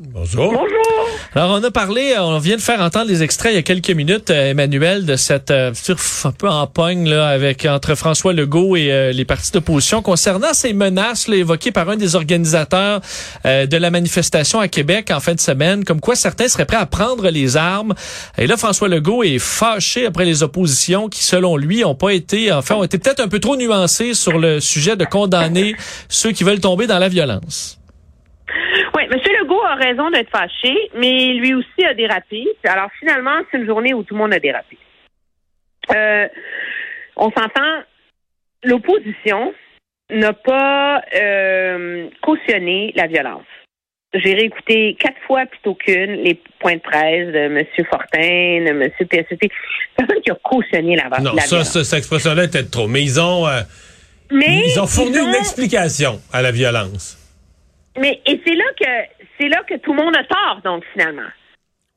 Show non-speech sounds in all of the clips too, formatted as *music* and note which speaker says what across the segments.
Speaker 1: Bonjour.
Speaker 2: Bonjour.
Speaker 3: Alors on a parlé, on vient de faire entendre les extraits il y a quelques minutes, euh, Emmanuel, de cette euh, surf un peu en pogne là, avec entre François Legault et euh, les partis d'opposition concernant ces menaces là, évoquées par un des organisateurs euh, de la manifestation à Québec en fin de semaine, comme quoi certains seraient prêts à prendre les armes. Et là, François Legault est fâché après les oppositions qui, selon lui, ont pas été, enfin, ont été peut-être un peu trop nuancées sur le sujet de condamner *laughs* ceux qui veulent tomber dans la violence.
Speaker 2: Oui, M. Legault a raison d'être fâché, mais lui aussi a dérapé. Alors finalement, c'est une journée où tout le monde a dérapé. Euh, on s'entend, l'opposition n'a pas euh, cautionné la violence. J'ai réécouté quatre fois plutôt qu'une les points de presse de M. Fortin, de M. PSC. Personne qui a cautionné la,
Speaker 1: Non,
Speaker 2: la
Speaker 1: ça,
Speaker 2: violence.
Speaker 1: ça, cette expression-là était trop. Mais ils ont, euh,
Speaker 2: mais
Speaker 1: ils ont fourni
Speaker 2: ils ont-
Speaker 1: une explication à la violence.
Speaker 2: Mais et c'est là que c'est là que tout le monde a tort, donc finalement.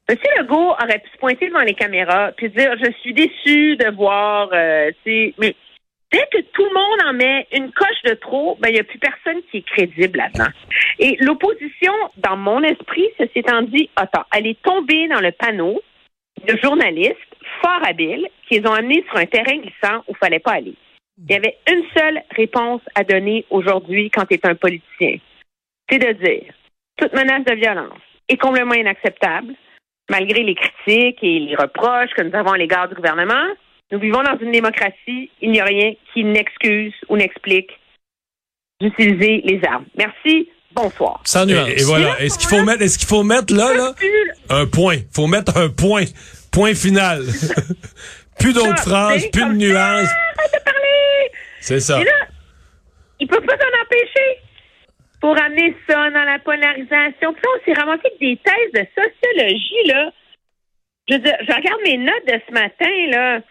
Speaker 2: Monsieur Legault aurait pu se pointer devant les caméras puis dire je suis déçu de voir euh, mais dès que tout le monde en met une coche de trop, ben il n'y a plus personne qui est crédible là-dedans. Et l'opposition, dans mon esprit, ceci étant dit, attends, elle est tombée dans le panneau de journalistes fort habiles qui les ont amenés sur un terrain glissant où il fallait pas aller. Il y avait une seule réponse à donner aujourd'hui quand tu es un politicien c'est de dire toute menace de violence est complètement inacceptable, malgré les critiques et les reproches que nous avons à l'égard du gouvernement. Nous vivons dans une démocratie, il n'y a rien qui n'excuse ou n'explique d'utiliser les armes. Merci, bonsoir.
Speaker 3: Sans nuance.
Speaker 1: Et, et voilà. Est-ce qu'il faut mettre, est-ce qu'il faut mettre là, là, un point? Faut mettre un point. Point final. *laughs* plus d'autres phrases, plus de nuances.
Speaker 2: Arrête de parler!
Speaker 1: C'est ça.
Speaker 2: Et là, ils peuvent pas s'en empêcher pour amener ça dans la polarisation. Puis là, on s'est ramassé des thèses de sociologie, là. Je je regarde mes notes de ce matin, là.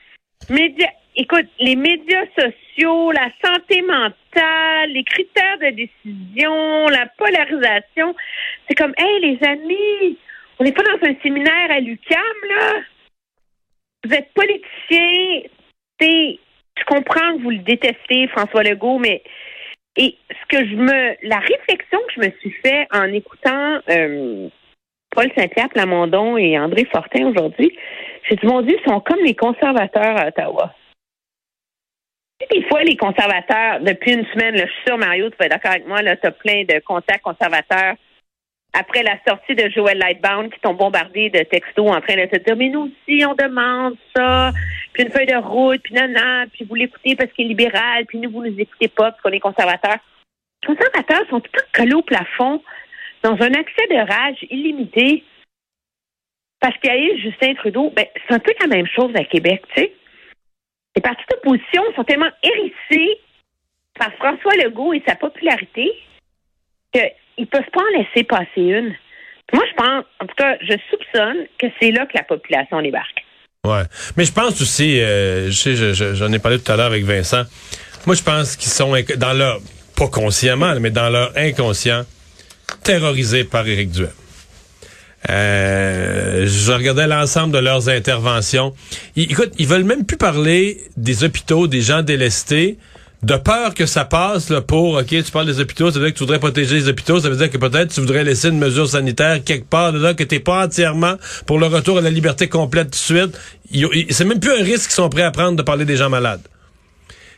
Speaker 2: Média- écoute, les médias sociaux, la santé mentale, les critères de décision, la polarisation. C'est comme, hey, les amis, on n'est pas dans un séminaire à l'UCAM, là. Vous êtes politicien, je comprends que vous le détestez, François Legault, mais et ce que je me la réflexion que je me suis fait en écoutant euh, Paul Saint-Pierre Plamondon et André Fortin aujourd'hui, j'ai dit mon Dieu, ils sont comme les conservateurs à Ottawa. Des fois, les conservateurs, depuis une semaine, là, je suis sûre, Mario, tu vas être d'accord avec moi, tu as plein de contacts conservateurs après la sortie de Joël Lightbound qui t'ont bombardé de textos en train de te dire Mais nous aussi, on demande ça, puis une feuille de route, puis non, puis vous l'écoutez parce qu'il est libéral, puis nous, vous nous écoutez pas parce qu'on est conservateurs. Les conservateurs sont tout le temps collés au plafond dans un accès de rage illimité parce qu'il y a eu Justin Trudeau. Ben, c'est un peu la même chose à Québec, tu sais. Les partis d'opposition sont tellement hérissés par François Legault et sa popularité qu'ils peuvent pas en laisser passer une. Moi, je pense, en tout cas, je soupçonne que c'est là que la population débarque.
Speaker 1: Ouais. Mais je pense aussi, euh, je sais, je- j'en ai parlé tout à l'heure avec Vincent. Moi, je pense qu'ils sont dans leur, pas consciemment, mais dans leur inconscient, terrorisés par Éric Duhem. Euh, je regardais l'ensemble de leurs interventions. Ils, écoute, ils veulent même plus parler des hôpitaux, des gens délestés, de peur que ça passe là, pour, OK, tu parles des hôpitaux, ça veut dire que tu voudrais protéger les hôpitaux, ça veut dire que peut-être tu voudrais laisser une mesure sanitaire quelque part, là, que t'es pas entièrement pour le retour à la liberté complète tout de suite. C'est même plus un risque qu'ils sont prêts à prendre de parler des gens malades.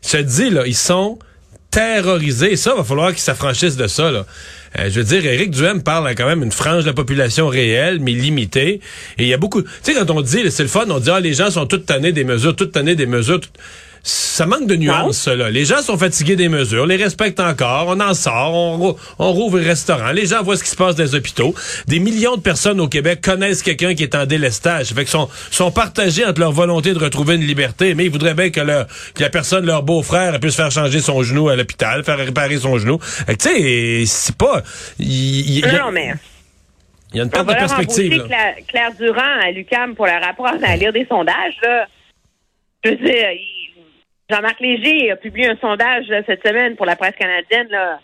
Speaker 1: Te dis, là, ils sont terrorisés. Ça, va falloir qu'ils s'affranchissent de ça, là. Euh, je veux dire, Éric Duhem parle quand même une frange de la population réelle, mais limitée. Et il y a beaucoup... Tu sais, quand on dit, c'est le fun, on dit, ah, les gens sont toutes tannés des mesures, toutes tannées des mesures. Ça manque de nuances, là. Les gens sont fatigués des mesures, les respectent encore, on en sort, on, rou- on rouvre les restaurants, les gens voient ce qui se passe dans les hôpitaux. Des millions de personnes au Québec connaissent quelqu'un qui est en délestage. Fait que sont, sont partagés entre leur volonté de retrouver une liberté, mais ils voudraient bien que, leur, que la personne, leur beau-frère, puisse faire changer son genou à l'hôpital, faire réparer son genou. Tu sais, c'est pas... Y,
Speaker 2: Non, mais
Speaker 1: il y a une perte de perspective.
Speaker 2: Claire, Claire Durand à l'UCAM pour leur apprendre à lire des sondages. Là. Je veux dire, Jean-Marc Léger a publié un sondage là, cette semaine pour la presse canadienne. Là.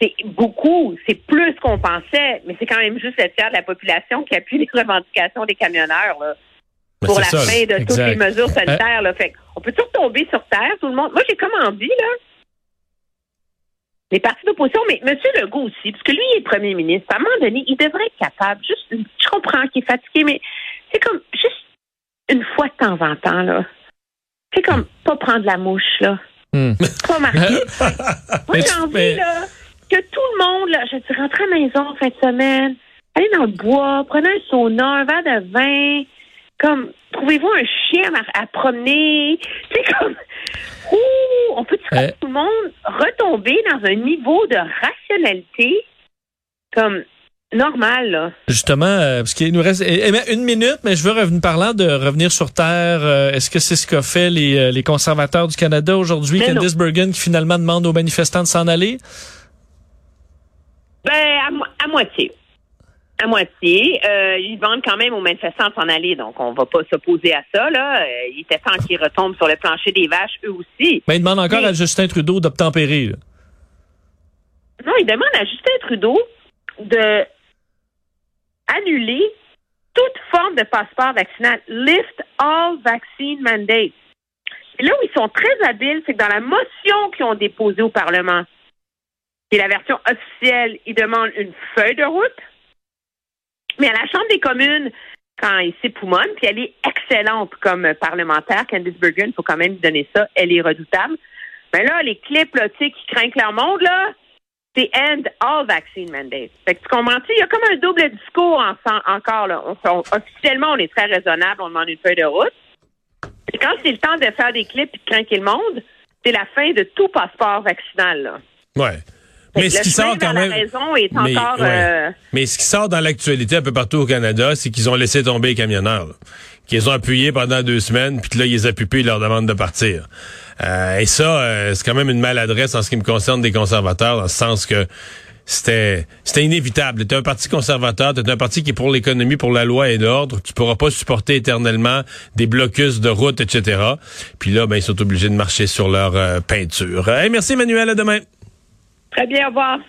Speaker 2: c'est beaucoup, c'est plus qu'on pensait, mais c'est quand même juste le tiers de la population qui appuie les revendications des camionneurs là,
Speaker 1: Ben,
Speaker 2: pour la
Speaker 1: ça,
Speaker 2: fin de toutes les mesures sanitaires. Là. Fait on peut toujours tomber sur terre, tout le monde. Moi, j'ai comme envie, là. Les partis d'opposition, mais M. Legault aussi, parce que lui, il est premier ministre. À un moment donné, il devrait être capable, juste, je comprends qu'il est fatigué, mais c'est comme juste une fois de temps en temps, là. C'est comme pas prendre la mouche, là.
Speaker 3: Hmm.
Speaker 2: Pas marquer. *laughs* Moi, j'ai envie,
Speaker 3: mais-
Speaker 2: là, que tout le monde, là, je dis, rentrer à la maison en fin de semaine, aller dans le bois, prenez un sauna, un verre de vin, comme, trouvez-vous un chien à, à promener? C'est comme, ouh, on peut
Speaker 3: Eh.
Speaker 2: tout le monde retomber dans un niveau de rationalité? Comme normal, là.
Speaker 3: Justement, euh, parce qu'il nous reste eh, eh, une minute, mais je veux revenir parlant de revenir sur Terre. euh, Est-ce que c'est ce qu'a fait les, euh, les conservateurs du Canada aujourd'hui?
Speaker 2: Mais non.
Speaker 3: Candice Bergen qui finalement demande aux manifestants de s'en aller?
Speaker 2: Ben, à, mo- à moitié. À moitié. Euh, ils vendent quand même aux manifestants de s'en aller, donc on va pas s'opposer à ça, là. Il était temps qu'ils retombent sur le plancher des vaches, eux aussi.
Speaker 3: Ben, il demande encore
Speaker 2: Mais-
Speaker 3: à Justin Trudeau d'obtempérer.
Speaker 2: Non, il demande à Justin Trudeau de annuler toute forme de passeport vaccinal. Lift all vaccine mandates. Et là où ils sont très habiles, c'est que dans la motion qu'ils ont déposée au Parlement, qui est la version officielle, ils demandent une feuille de route. Mais à la Chambre des communes, quand il s'époumonne, puis elle est excellente comme parlementaire, Candice Bergen, il faut quand même lui donner ça, elle est redoutable. Mais là, les clips qui craignent leur monde, là, c'est end all vaccine mandates. Fait que tu comprends-tu? Il y a comme un double discours en- encore. Là. Officiellement, on est très raisonnable, on demande une feuille de route. Et quand c'est le temps de faire des clips et de craquer le monde, c'est la fin de tout passeport vaccinal. Là.
Speaker 1: Ouais. Mais ce qui sort quand même. Mais,
Speaker 2: encore...
Speaker 1: ouais.
Speaker 2: euh,
Speaker 1: Mais ce qui sort dans l'actualité un peu partout au Canada, c'est qu'ils ont laissé tomber les camionneurs. Qu'ils ont appuyé pendant deux semaines, puis que là, ils les a pupés, ils leur demandent de partir. Euh, et ça, euh, c'est quand même une maladresse en ce qui me concerne des conservateurs, dans le sens que c'était c'était inévitable. T'es un parti conservateur, t'es un parti qui est pour l'économie, pour la loi et l'ordre. Tu pourras pas supporter éternellement des blocus de route, etc. Puis là, ben, ils sont obligés de marcher sur leur euh, peinture. Hey, merci Emmanuel, à demain.
Speaker 2: Très bien, au revoir.